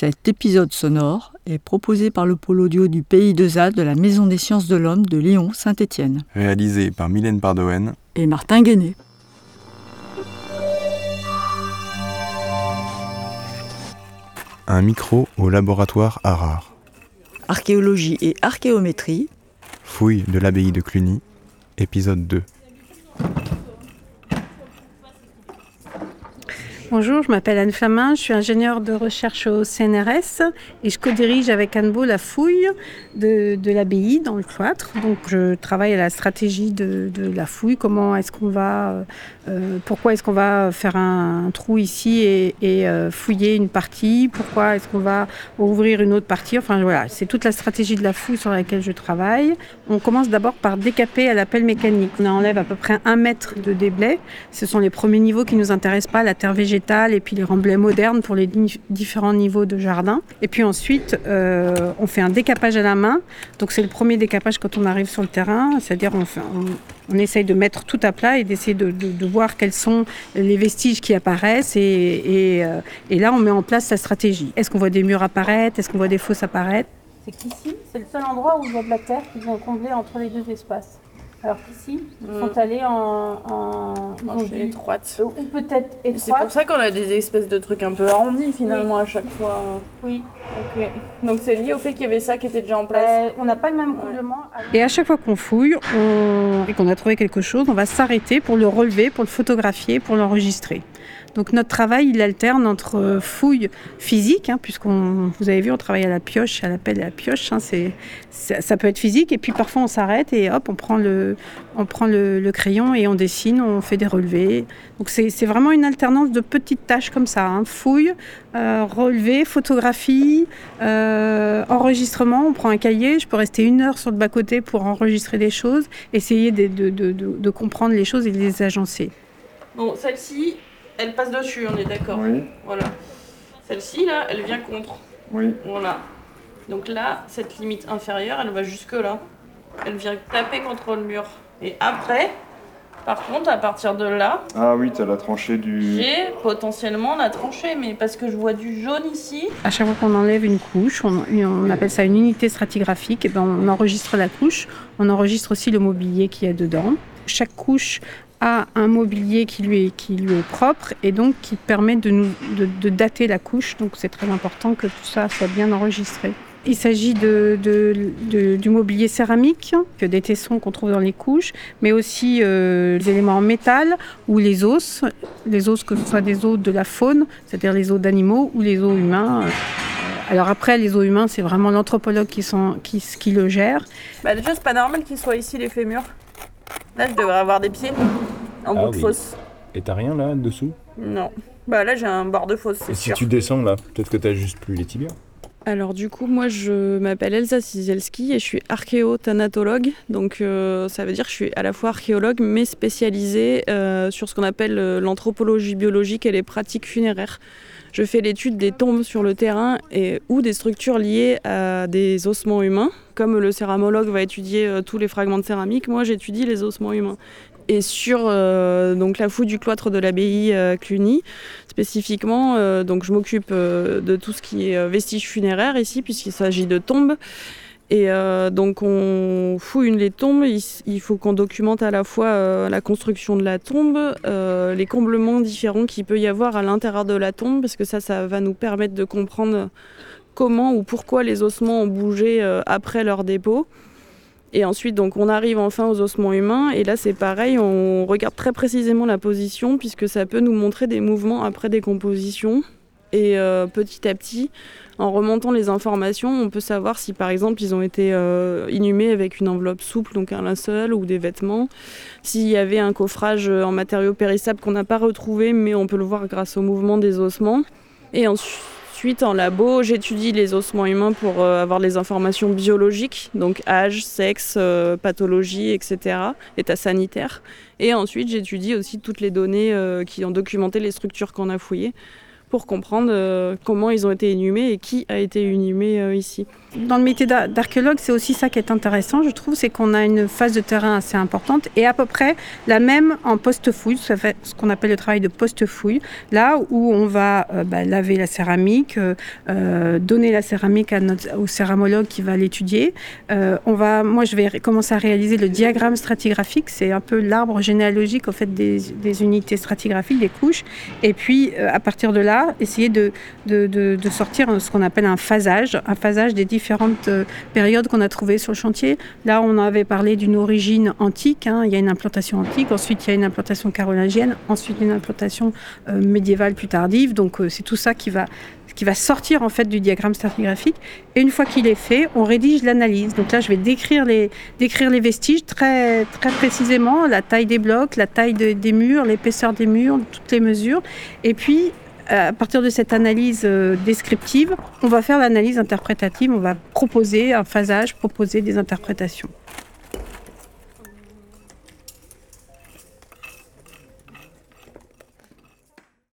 Cet épisode sonore est proposé par le pôle audio du Pays de ZAD de la Maison des sciences de l'homme de Lyon-Saint-Étienne. Réalisé par Mylène Pardoen et Martin Guéné. Un micro au laboratoire Harare. Archéologie et archéométrie. Fouille de l'abbaye de Cluny, épisode 2. Bonjour, je m'appelle Anne Flamin, je suis ingénieure de recherche au CNRS et je co-dirige avec Anne Beau la fouille de, l'abbaye dans le cloître. Donc je travaille à la stratégie de, la fouille, comment est-ce qu'on va, euh, pourquoi est-ce qu'on va faire un, trou ici et, euh, fouiller une partie, pourquoi est-ce qu'on va ouvrir une autre partie. Enfin voilà, c'est toute la stratégie de la fouille sur laquelle je travaille. On commence d'abord par décaper à la pelle mécanique. On enlève à peu près un mètre de déblai. Ce sont les premiers niveaux qui nous intéressent pas, la terre végétale et puis les remblais modernes pour les différents niveaux de jardin. Et puis ensuite, euh, on fait un décapage à la main. Donc c'est le premier décapage quand on arrive sur le terrain, c'est-à-dire on, essaye de mettre tout à plat et d'essayer de, voir quels sont les vestiges qui apparaissent et, euh, là on met en place sa stratégie. Est-ce qu'on voit des murs apparaître? Est-ce qu'on voit des fosses apparaître? C'est qu'ici, c'est le seul endroit où y a de la terre qui vient combler entre les deux espaces. Alors qu'ici, ils mm. sont allés en, en, en étroite. Ou peut-être étroite. C'est pour ça qu'on a des espèces de trucs un peu arrondis finalement à chaque fois. Oui. Ok. Donc c'est lié au fait qu'il y avait ça qui était déjà en place. Euh, on n'a pas le même coulement. Et à chaque fois qu'on fouille on... et qu'on a trouvé quelque chose, on va s'arrêter pour le relever, pour le photographier, pour l'enregistrer. Donc notre travail, il alterne entre fouille physique, hein, puisqu'on, vous avez vu, on travaille à la pioche, à la pelle à la pioche. Hein, ça, peut être physique, et puis parfois on s'arrête et hop, on prend le, crayon et on dessine, on fait des relevés. Donc c'est, vraiment une alternance de petites tâches comme ça hein. fouille, euh, photographie, euh, enregistrement. On prend un cahier, je peux rester une heure sur le bas côté pour enregistrer des choses, essayer de, de, comprendre les choses et les agencer. Bon, celle-ci, elle passe dessus, on est d'accord. Oui. Voilà. Celle-ci, là, elle vient contre. Oui. Voilà. Donc là, cette limite inférieure, elle va jusque là. Elle vient taper contre le mur. Et après, par contre, à partir de là. Ah oui, tu as la tranchée du. J'ai potentiellement la tranchée, mais parce que je vois du jaune ici. À chaque fois qu'on enlève une couche, on, on, appelle ça une unité stratigraphique, et ben on enregistre la couche, on enregistre aussi le mobilier qu'il y a dedans. Chaque couche a un mobilier qui lui est, qui lui est propre et donc qui permet de, nous, de, dater la couche. Donc c'est très important que tout ça soit bien enregistré. Il s'agit de, du mobilier céramique, des tessons qu'on trouve dans les couches, mais aussi euh, les éléments en métal ou les os, les os que ce soit des os de la faune, c'est-à-dire les os d'animaux ou les os humains. Alors après, les os humains, c'est vraiment l'anthropologue qui, qui, qui, le gère. Bah déjà, c'est pas normal qu'ils soient ici les fémurs. Là, je devrais avoir des pieds en bout ah de fosse. Et t'as rien là dessous? Non. Bah là, j'ai un bord de fosse. Et si tu descends là, peut-être que t'as juste plus les tibias alors du coup, moi je m'appelle Elsa Sizielski et je suis archéothanatologue. Donc euh, ça veut dire que je suis à la fois archéologue mais spécialisée euh, sur ce qu'on appelle euh, l'anthropologie biologique et les pratiques funéraires. Je fais l'étude des tombes sur le terrain et, ou des structures liées à des ossements humains. Comme le céramologue va étudier euh, tous les fragments de céramique, moi j'étudie les ossements humains. Et sur euh, donc la fouille du cloître de l'abbaye euh, Cluny, spécifiquement, donc je m'occupe de tout ce qui est vestiges funéraires ici, puisqu'il s'agit de tombes. Et euh, donc on fouille les tombes, il, faut qu'on documente à la fois euh, la construction de la tombe, euh, les comblements différents qu'il peut y avoir à l'intérieur de la tombe, parce que ça, ça va nous permettre de comprendre comment ou pourquoi les ossements ont bougé après leur dépôt. Et ensuite, donc, on arrive enfin aux ossements humains. Et là, c'est pareil, on regarde très précisément la position, puisque ça peut nous montrer des mouvements après décomposition. Et petit à petit, en remontant les informations, on peut savoir si par exemple ils ont été euh, inhumés avec une enveloppe souple, donc un linceul ou des vêtements, s'il y avait un coffrage en matériaux périssables qu'on n'a pas retrouvé, mais on peut le voir grâce au mouvement des ossements. Et ensuite, en labo, j'étudie les ossements humains pour euh, avoir les informations biologiques, donc âge, sexe, euh, pathologie, etc., état sanitaire. Et ensuite, j'étudie aussi toutes les données qui ont documenté les structures qu'on a fouillées pour comprendre comment ils ont été inhumés et qui a été inhumé ici. Dans le métier d'archéologue, c'est aussi ça qui est intéressant, je trouve, c'est qu'on a une phase de terrain assez importante et à peu près la même en post-fouille, ce qu'on appelle le travail de post-fouille, là où on va bah, laver la céramique, donner la céramique au céramologue qui va l'étudier. on moi, je vais commencer à réaliser le diagramme stratigraphique, c'est un peu l'arbre généalogique au fait des, unités stratigraphiques, des couches. Et puis, euh, à partir de là, essayer de, de, de, sortir ce qu'on appelle un phasage, un phasage des différentes euh, périodes qu'on a trouvées sur le chantier. Là, on avait parlé d'une origine antique, hein. il y a une implantation antique, ensuite il y a une implantation carolingienne, ensuite une implantation euh, médiévale plus tardive. Donc, c'est tout ça qui va qui va sortir en fait du diagramme stratigraphique. Et une fois qu'il est fait, on rédige l'analyse. Donc là, je vais décrire les, décrire les vestiges très, très précisément, la taille des blocs, la taille des murs, l'épaisseur des murs, toutes les mesures. Et puis, à partir de cette analyse euh, descriptive, on va faire l'analyse interprétative, on va proposer un phasage, proposer des interprétations.